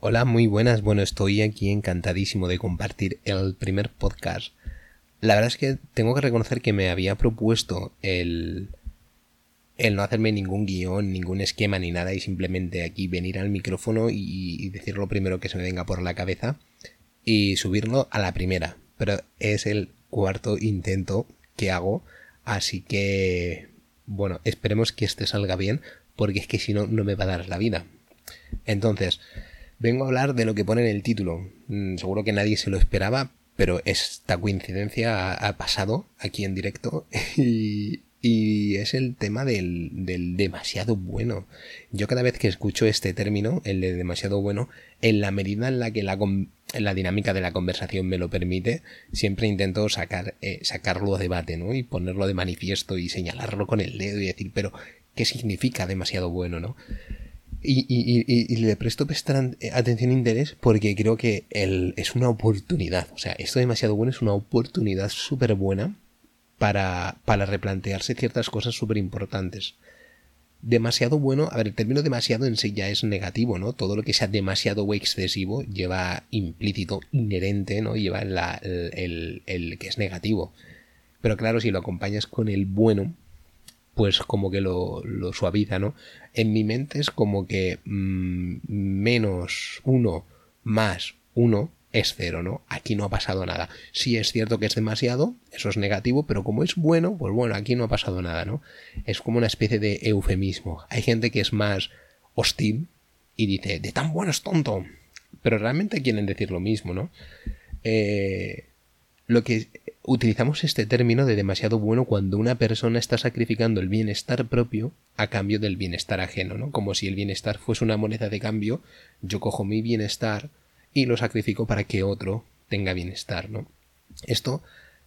Hola, muy buenas. Bueno, estoy aquí encantadísimo de compartir el primer podcast. La verdad es que tengo que reconocer que me había propuesto el, el no hacerme ningún guion, ningún esquema ni nada y simplemente aquí venir al micrófono y, decir lo primero que se me venga por la cabeza y subirlo a la primera. Pero es el cuarto intento que hago, así que bueno, esperemos que este salga bien porque es que si no, no me va a dar la vida. Entonces, Vengo a hablar de lo que pone en el título. Mm, seguro que nadie se lo esperaba, pero esta coincidencia ha, pasado aquí en directo y, es el tema del, demasiado bueno. Yo cada vez que escucho este término, el de demasiado bueno, en la medida en la que la, la dinámica de la conversación me lo permite, siempre intento sacar, eh, sacarlo a debate, ¿no? Y ponerlo de manifiesto y señalarlo con el dedo y decir, pero, ¿qué significa demasiado bueno, no? Y, y, y, le presto atención e interés porque creo que el, es una oportunidad. O sea, esto demasiado bueno es una oportunidad súper buena para, para replantearse ciertas cosas súper importantes. Demasiado bueno, a ver, el término demasiado en sí ya es negativo, ¿no? Todo lo que sea demasiado o excesivo lleva implícito, inherente, ¿no? Lleva la, el, el que es negativo. Pero claro, si lo acompañas con el bueno, pues como que lo, suaviza, ¿no? En mi mente es como que mm, menos uno más uno es cero, ¿no? Aquí no ha pasado nada. Sí es cierto que es demasiado, eso es negativo, pero como es bueno, pues bueno, aquí no ha pasado nada, ¿no? Es como una especie de eufemismo. Hay gente que es más hostil y dice, de tan bueno es tonto. Pero realmente quieren decir lo mismo, ¿no? Eh, lo que utilizamos este término de demasiado bueno cuando una persona está sacrificando el bienestar propio a cambio del bienestar ajeno, ¿no? Como si el bienestar fuese una moneda de cambio, yo cojo mi bienestar y lo sacrifico para que otro tenga bienestar, ¿no? Esto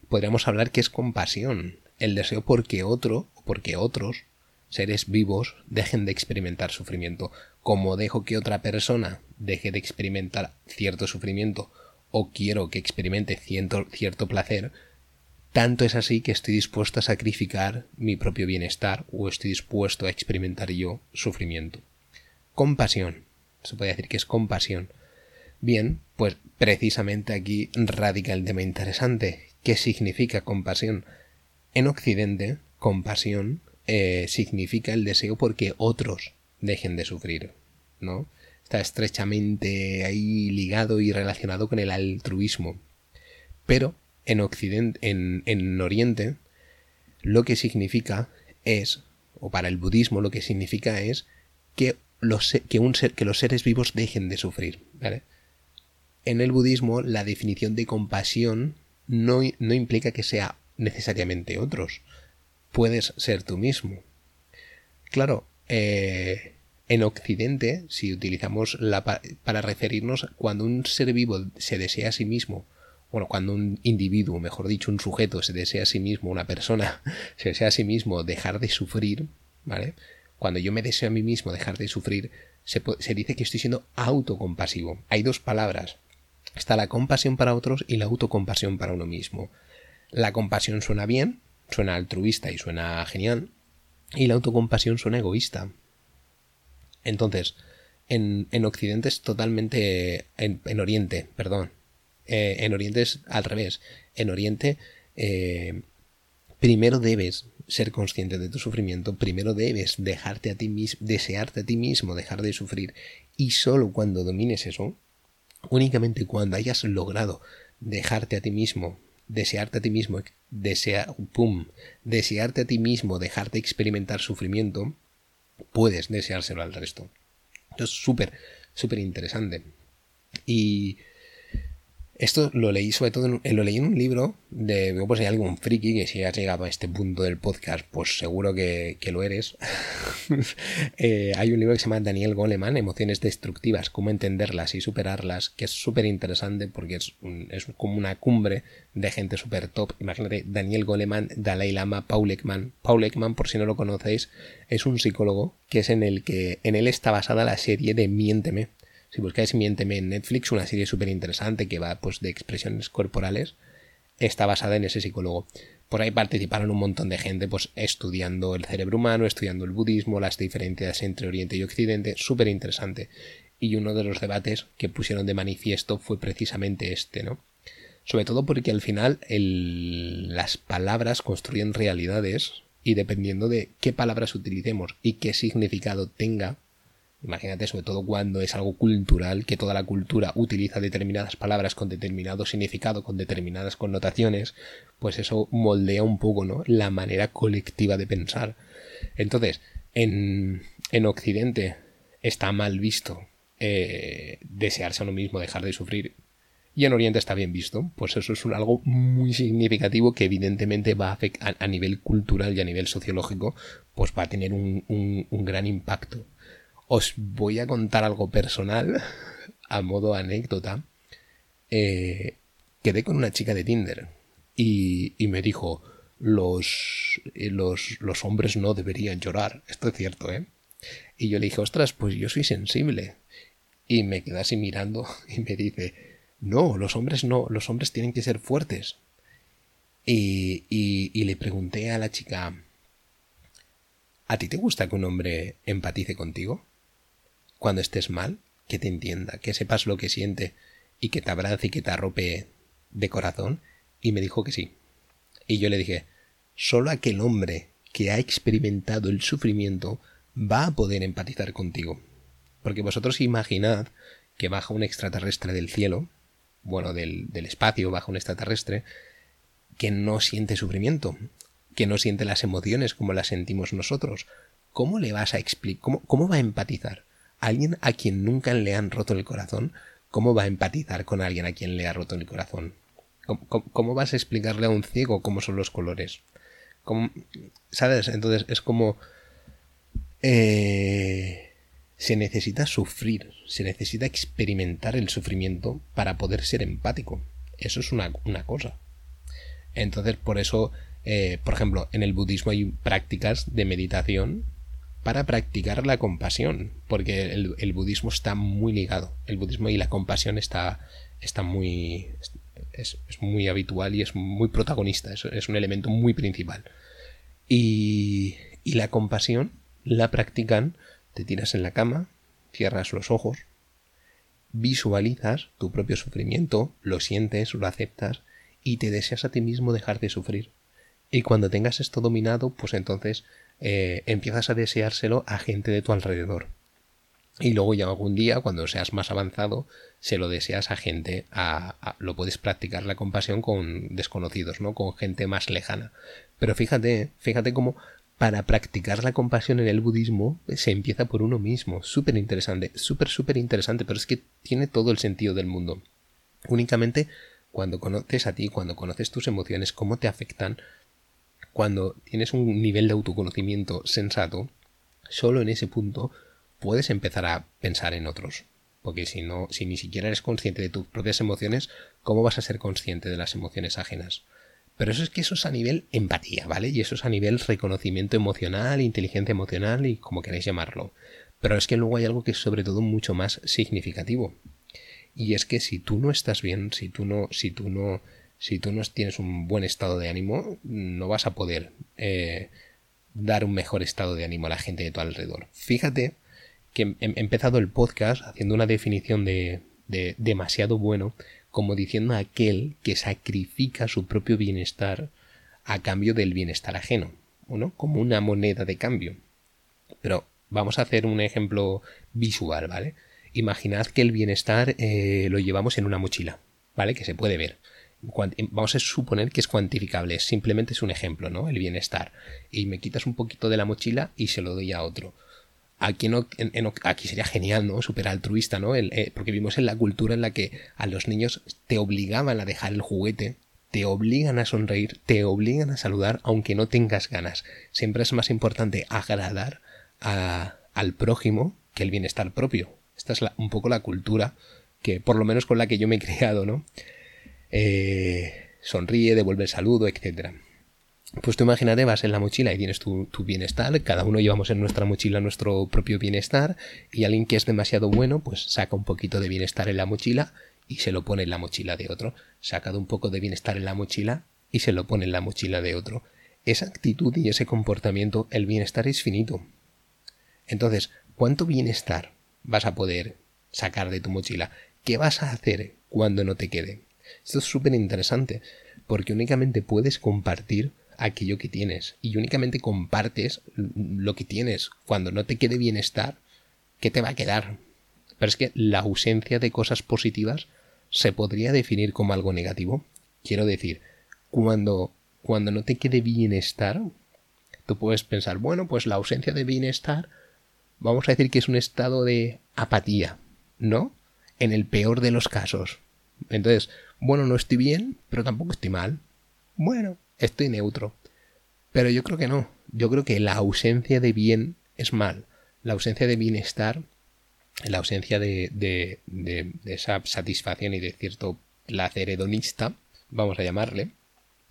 podríamos hablar que es compasión, el deseo porque otro o porque otros seres vivos dejen de experimentar sufrimiento, como dejo que otra persona deje de experimentar cierto sufrimiento o quiero que experimente cierto, placer, tanto es así que estoy dispuesto a sacrificar mi propio bienestar o estoy dispuesto a experimentar yo sufrimiento. Compasión. Se puede decir que es compasión. Bien, pues precisamente aquí radica el tema interesante. ¿Qué significa compasión? En Occidente, compasión eh, significa el deseo porque otros dejen de sufrir, ¿no? Está estrechamente ahí ligado y relacionado con el altruismo. Pero en Occidente, en, Oriente, lo que significa es, o para el budismo lo que significa es que los, que los seres vivos dejen de sufrir. En el budismo la definición de compasión no, no implica que sea necesariamente otros. Puedes ser tú mismo. Claro, eh, en Occidente, si utilizamos la para referirnos cuando un ser vivo se desea a sí mismo bueno, cuando un individuo, mejor dicho, un sujeto se desea a sí mismo, una persona se desea a sí mismo dejar de sufrir, ¿vale? Cuando yo me deseo a mí mismo dejar de sufrir, se, se dice que estoy siendo autocompasivo. Hay dos palabras. Está la compasión para otros y la autocompasión para uno mismo. La compasión suena bien, suena altruista y suena genial, y la autocompasión suena egoísta. Entonces, en, en Occidente es totalmente. En, en Oriente, perdón, eh, en Oriente es al revés. En Oriente, eh, primero debes ser consciente de tu sufrimiento, primero debes dejarte a ti mismo, desearte a ti mismo, dejar de sufrir. Y solo cuando domines eso, únicamente cuando hayas logrado dejarte a ti mismo, desearte a ti mismo, desear, pum, desearte a ti mismo, dejarte experimentar sufrimiento, puedes deseárselo al resto. Esto es súper, súper interesante. Y esto lo leí sobre todo, en, lo leí en un libro de, pues hay algún friki que si has llegado a este punto del podcast, pues seguro que, lo eres. Eh, hay un libro que se llama Daniel Goleman, Emociones Destructivas, cómo entenderlas y superarlas, que es súper interesante porque es, es, como una cumbre de gente súper top. Imagínate, Daniel Goleman, Dalai Lama, Paul Ekman. Paul Ekman, por si no lo conocéis, es un psicólogo que es en el que en él está basada la serie de Miénteme si buscáis Miénteme en Netflix, una serie súper interesante que va pues de expresiones corporales, está basada en ese psicólogo. Por ahí participaron un montón de gente pues estudiando el cerebro humano, estudiando el budismo, las diferencias entre Oriente y Occidente, súper interesante. y uno de los debates que pusieron de manifiesto fue precisamente este, ¿no? Sobre todo porque al final las palabras construyen realidades y dependiendo de qué palabras utilicemos y qué significado tenga, imagínate sobre todo cuando es algo cultural, que toda la cultura utiliza determinadas palabras con determinado significado, con determinadas connotaciones, pues eso moldea un poco ¿no? la manera colectiva de pensar. Entonces, en, en Occidente está mal visto eh, desearse a uno mismo, dejar de sufrir y en Oriente está bien visto, pues eso es algo muy significativo que evidentemente va a afectar a, nivel cultural y a nivel sociológico, pues va a tener un, gran impacto. Os voy a contar algo personal, a modo anécdota. Eh, quedé con una chica de Tinder y, me dijo, los, eh, los, los hombres no deberían llorar. Esto es cierto, ¿eh? Y yo le dije, ostras, pues yo soy sensible. Y me quedé así mirando y me dice, no, los hombres no, los hombres tienen que ser fuertes. Y, y, le pregunté a la chica, ¿a ti te gusta que un hombre empatice contigo? Cuando estés mal, que te entienda, que sepas lo que siente y que te abrace y que te arrope de corazón. Y me dijo que sí. Y yo le dije, solo aquel hombre que ha experimentado el sufrimiento va a poder empatizar contigo. Porque vosotros imaginad que baja un extraterrestre del cielo, bueno, del, espacio bajo un extraterrestre, que no siente sufrimiento, que no siente las emociones como las sentimos nosotros. ¿Cómo le vas a explicar? Cómo, ¿Cómo va a empatizar? ¿Alguien a quien nunca le han roto el corazón? ¿Cómo va a empatizar con alguien a quien le ha roto el corazón? ¿Cómo, vas a explicarle a un ciego cómo son los colores? ¿Sabes? Entonces es como... Eh, se necesita sufrir, se necesita experimentar el sufrimiento para poder ser empático. Eso es una, cosa. Entonces, por eso, eh, por ejemplo, en el budismo hay prácticas de meditación para practicar la compasión, porque el, budismo está muy ligado. El budismo y la compasión está, está muy, es, muy habitual y es muy protagonista, es, es un elemento muy principal. Y, y la compasión la practican te tiras en la cama, cierras los ojos, visualizas tu propio sufrimiento, lo sientes, lo aceptas y te deseas a ti mismo dejar de sufrir. Y cuando tengas esto dominado, pues entonces eh, empiezas a deseárselo a gente de tu alrededor. Y luego ya algún día, cuando seas más avanzado, se lo deseas a gente, a, lo puedes practicar la compasión con desconocidos, ¿no? Con gente más lejana. Pero fíjate, fíjate cómo para practicar la compasión en el budismo se empieza por uno mismo. Súper interesante, súper, súper interesante, pero es que tiene todo el sentido del mundo. Únicamente cuando conoces a ti, cuando conoces tus emociones, cómo te afectan, cuando tienes un nivel de autoconocimiento sensato, solo en ese punto puedes empezar a pensar en otros. Porque si no, si ni siquiera eres consciente de tus propias emociones, ¿cómo vas a ser consciente de las emociones ajenas? Pero eso es que eso es a nivel empatía, ¿vale? Y eso es a nivel reconocimiento emocional, inteligencia emocional y como queráis llamarlo. Pero es que luego hay algo que es sobre todo mucho más significativo. Y es que si tú no estás bien, si tú no, si tú no, si tú no tienes un buen estado de ánimo, no vas a poder eh, dar un mejor estado de ánimo a la gente de tu alrededor. Fíjate que he empezado el podcast haciendo una definición de, de demasiado bueno como diciendo a aquel que sacrifica su propio bienestar a cambio del bienestar ajeno, ¿no? Como una moneda de cambio. Pero vamos a hacer un ejemplo visual, ¿vale? Imaginad que el bienestar eh, lo llevamos en una mochila, ¿vale? Que se puede ver. Vamos a suponer que es cuantificable, simplemente es un ejemplo, ¿no? El bienestar. Y me quitas un poquito de la mochila y se lo doy a otro. Aquí, aquí sería genial, ¿no? Súper altruista, ¿no? Eh, porque vivimos en la cultura en la que a los niños te obligaban a dejar el juguete, te obligan a sonreír, te obligan a saludar aunque no tengas ganas. Siempre es más importante agradar al prójimo que el bienestar propio. Esta es un poco la cultura que, por lo menos con la que yo me he criado, ¿no? Eh, sonríe, devuelve el saludo, etcétera. Pues tú imagínate, vas en la mochila y tienes tu, bienestar, cada uno llevamos en nuestra mochila nuestro propio bienestar y alguien que es demasiado bueno pues saca un poquito de bienestar en la mochila y se lo pone en la mochila de otro, saca un poco de bienestar en la mochila y se lo pone en la mochila de otro. Esa actitud y ese comportamiento, el bienestar es finito. Entonces, ¿cuánto bienestar vas a poder sacar de tu mochila. ¿Qué vas a hacer cuando no te quede? Esto es súper interesante, porque únicamente puedes compartir aquello que tienes y únicamente compartes lo que tienes. Cuando no te quede bienestar, ¿qué te va a quedar? Pero es que la ausencia de cosas positivas se podría definir como algo negativo. Quiero decir, cuando, cuando no te quede bienestar, tú puedes pensar, bueno, pues la ausencia de bienestar, vamos a decir que es un estado de apatía, ¿no? En el peor de los casos. Entonces, bueno, no estoy bien, pero tampoco estoy mal. Bueno, estoy neutro. Pero yo creo que no. Yo creo que la ausencia de bien es mal. La ausencia de bienestar, la ausencia de, esa satisfacción y de cierto placer hedonista, vamos a llamarle,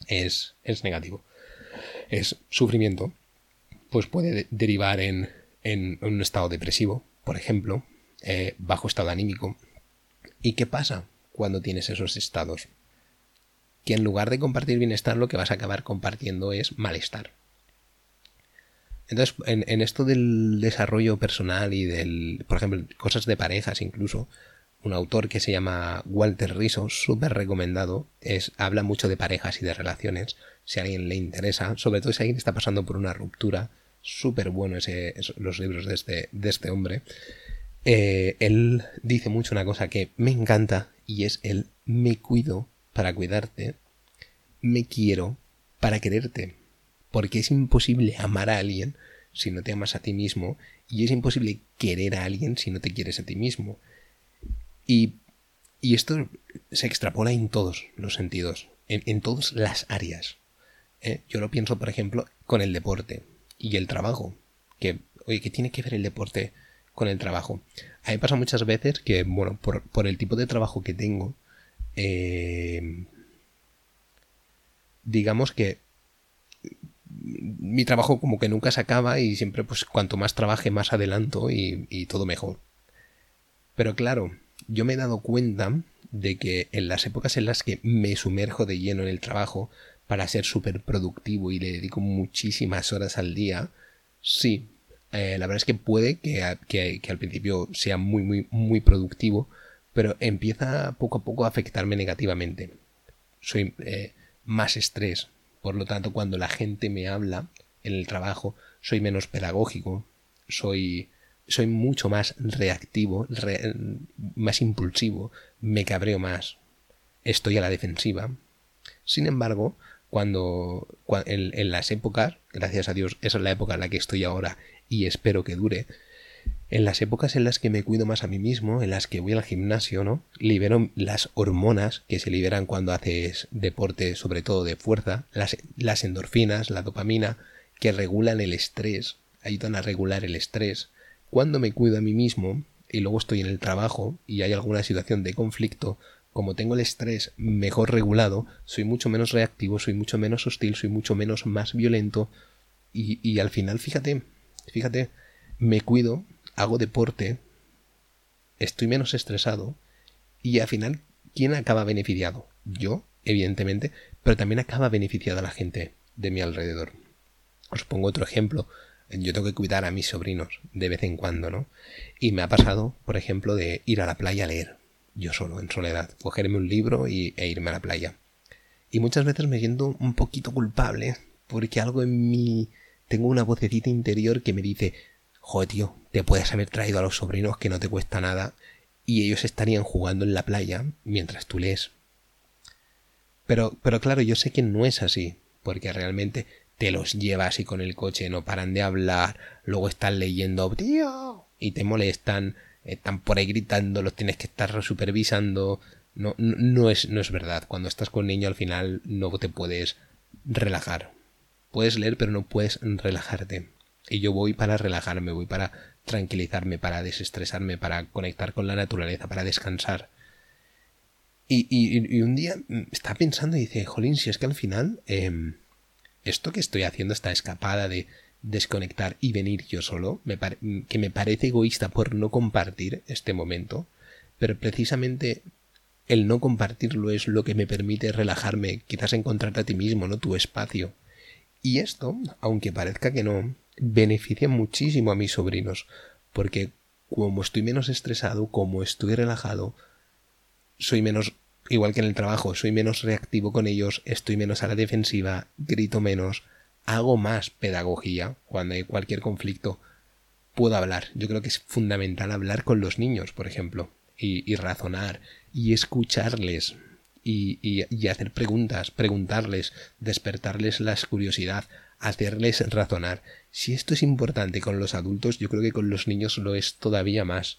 es, es negativo. Es sufrimiento. Pues puede derivar en, en un estado depresivo, por ejemplo, eh, bajo estado anímico. ¿Y qué pasa cuando tienes esos estados? que en lugar de compartir bienestar lo que vas a acabar compartiendo es malestar. Entonces, en, esto del desarrollo personal y del, por ejemplo, cosas de parejas incluso, un autor que se llama Walter Riso, súper recomendado, es, habla mucho de parejas y de relaciones, si a alguien le interesa, sobre todo si alguien está pasando por una ruptura, súper bueno ese, los libros de este, de este hombre. Eh, él dice mucho una cosa que me encanta y es el me cuido para cuidarte, me quiero para quererte. Porque es imposible amar a alguien si no te amas a ti mismo y es imposible querer a alguien si no te quieres a ti mismo. Y, y esto se extrapola en todos los sentidos, en, todas las áreas. ¿eh? Yo lo pienso, por ejemplo, con el deporte y el trabajo. Que, oye, ¿qué tiene que ver el deporte con el trabajo? A mí pasa muchas veces que, bueno, por, el tipo de trabajo que tengo, eh, digamos que mi trabajo como que nunca se acaba y siempre pues cuanto más trabaje más adelanto y, y todo mejor. Pero claro, yo me he dado cuenta de que en las épocas en las que me sumerjo de lleno en el trabajo para ser súper productivo y le dedico muchísimas horas al día, sí, eh, la verdad es que puede que, que, al principio sea muy, muy, muy productivo, pero empieza poco a poco a afectarme negativamente. Soy eh, más estrés, por lo tanto cuando la gente me habla en el trabajo soy menos pedagógico, soy soy mucho más reactivo, más impulsivo, me cabreo más, estoy a la defensiva. Sin embargo, cuando, en, las épocas, gracias a Dios, esa es la época en la que estoy ahora y espero que dure, en las épocas en las que me cuido más a mí mismo, en las que voy al gimnasio, ¿no? Libero las hormonas que se liberan cuando haces deporte, sobre todo de fuerza, las, las endorfinas, la dopamina, que regulan el estrés, ayudan a regular el estrés. Cuando me cuido a mí mismo y luego estoy en el trabajo y hay alguna situación de conflicto, como tengo el estrés mejor regulado, soy mucho menos reactivo, soy mucho menos hostil, soy mucho menos más violento y, y al final, fíjate, fíjate, me cuido hago deporte, estoy menos estresado y al final, ¿quién acaba beneficiado? Yo, evidentemente, pero también acaba beneficiada la gente de mi alrededor. Os pongo otro ejemplo. Yo tengo que cuidar a mis sobrinos de vez en cuando, ¿no? Y me ha pasado, por ejemplo, de ir a la playa a leer, yo solo, en soledad, cogerme un libro y, e irme a la playa. Y muchas veces me siento un poquito culpable porque algo en mí tengo una vocecita interior que me dice, joder, tío, te puedes haber traído a los sobrinos que no te cuesta nada y ellos estarían jugando en la playa mientras tú lees. Pero, pero claro, yo sé que no es así, porque realmente te los llevas y con el coche no paran de hablar, luego están leyendo, tío, y te molestan, están por ahí gritando, los tienes que estar supervisando. No, no, es, no es verdad. Cuando estás con un niño al final no te puedes relajar. Puedes leer, pero no puedes relajarte. Y yo voy para relajarme, voy para tranquilizarme, para desestresarme, para conectar con la naturaleza, para descansar. Y, un día está pensando y dice, jolín, si es que al final em, esto que estoy haciendo, esta escapada de desconectar y venir yo solo, que me parece egoísta por no compartir este momento, pero precisamente el no compartirlo es lo que me permite relajarme, quizás encontrarte a ti mismo, ¿no? Tu espacio. Y esto, aunque parezca que no, beneficia muchísimo a mis sobrinos, porque como estoy menos estresado, como estoy relajado, soy menos, igual que en el trabajo, soy menos reactivo con ellos, estoy menos a la defensiva, grito menos, hago más pedagogía cuando hay cualquier conflicto. Puedo hablar. Yo creo que es fundamental hablar con los niños, por ejemplo, y, razonar y escucharles y, hacer preguntas, preguntarles, despertarles la curiosidad, hacerles razonar. Si esto es importante con los adultos, yo creo que con los niños lo es todavía más.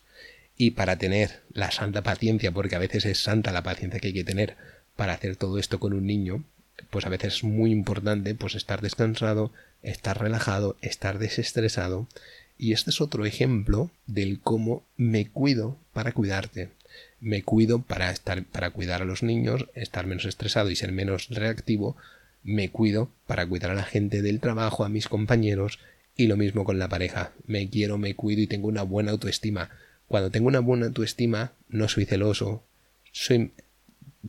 Y para tener la santa paciencia, porque a veces es santa la paciencia que hay que tener para hacer todo esto con un niño, pues a veces es muy importante pues estar descansado, estar relajado, estar desestresado. Y este es otro ejemplo del cómo me cuido para cuidarte. Me cuido para estar para cuidar a los niños, estar menos estresado y ser menos reactivo. Me cuido para cuidar a la gente del trabajo, a mis compañeros y lo mismo con la pareja. Me quiero, me cuido y tengo una buena autoestima. Cuando tengo una buena autoestima, no soy celoso, soy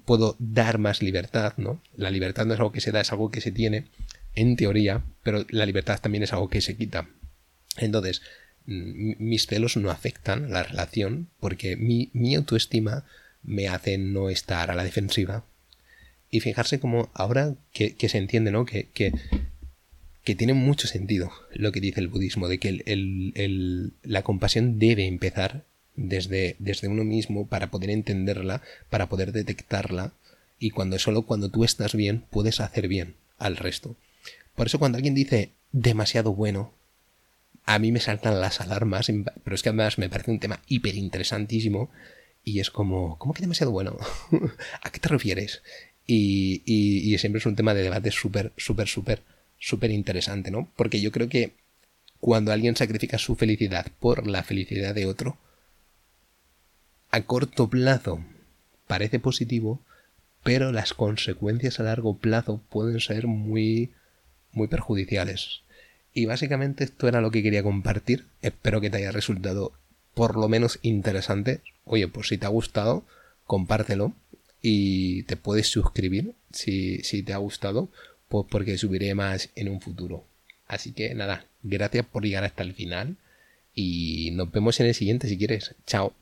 puedo dar más libertad, ¿no? La libertad no es algo que se da, es algo que se tiene, en teoría, pero la libertad también es algo que se quita. Entonces, mis celos no afectan la relación porque mi, autoestima me hace no estar a la defensiva. Y fijarse como ahora que, se entiende, ¿no? Que, que, tiene mucho sentido lo que dice el budismo, de que el, la compasión debe empezar desde, desde uno mismo para poder entenderla, para poder detectarla y cuando solo cuando tú estás bien puedes hacer bien al resto. Por eso cuando alguien dice demasiado bueno, a mí me saltan las alarmas, pero es que además me parece un tema hiper interesantísimo y es como, ¿cómo que demasiado bueno? ¿A qué te refieres? Y, y, y siempre es un tema de debate súper, súper, súper, súper interesante, ¿no? Porque yo creo que cuando alguien sacrifica su felicidad por la felicidad de otro, a corto plazo parece positivo, pero las consecuencias a largo plazo pueden ser muy, muy perjudiciales. Y básicamente esto era lo que quería compartir. Espero que te haya resultado por lo menos interesante. Oye, pues si te ha gustado, compártelo y te puedes suscribir si, si te ha gustado, pues porque subiré más en un futuro. Así que nada, gracias por llegar hasta el final y nos vemos en el siguiente si quieres. Chao.